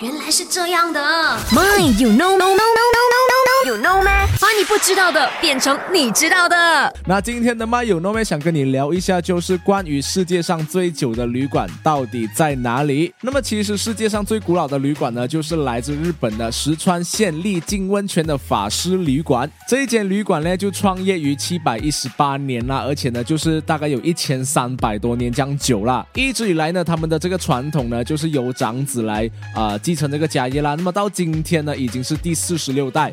原来是这样的。My you know no no no no 你不知道的变成你知道的。那今天的麦友诺妹想跟你聊一下，就是关于世界上最久的旅馆到底在哪里？那么其实世界上最古老的旅馆呢，就是来自日本的石川县立浸温泉的法师旅馆。这一间旅馆呢，就创业于七百一十八年啦，而且呢，就是大概有一千三百多年这样久了。一直以来呢，他们的这个传统呢，就是由长子来啊继承这个家业啦。那么到今天呢，已经是第四十六代。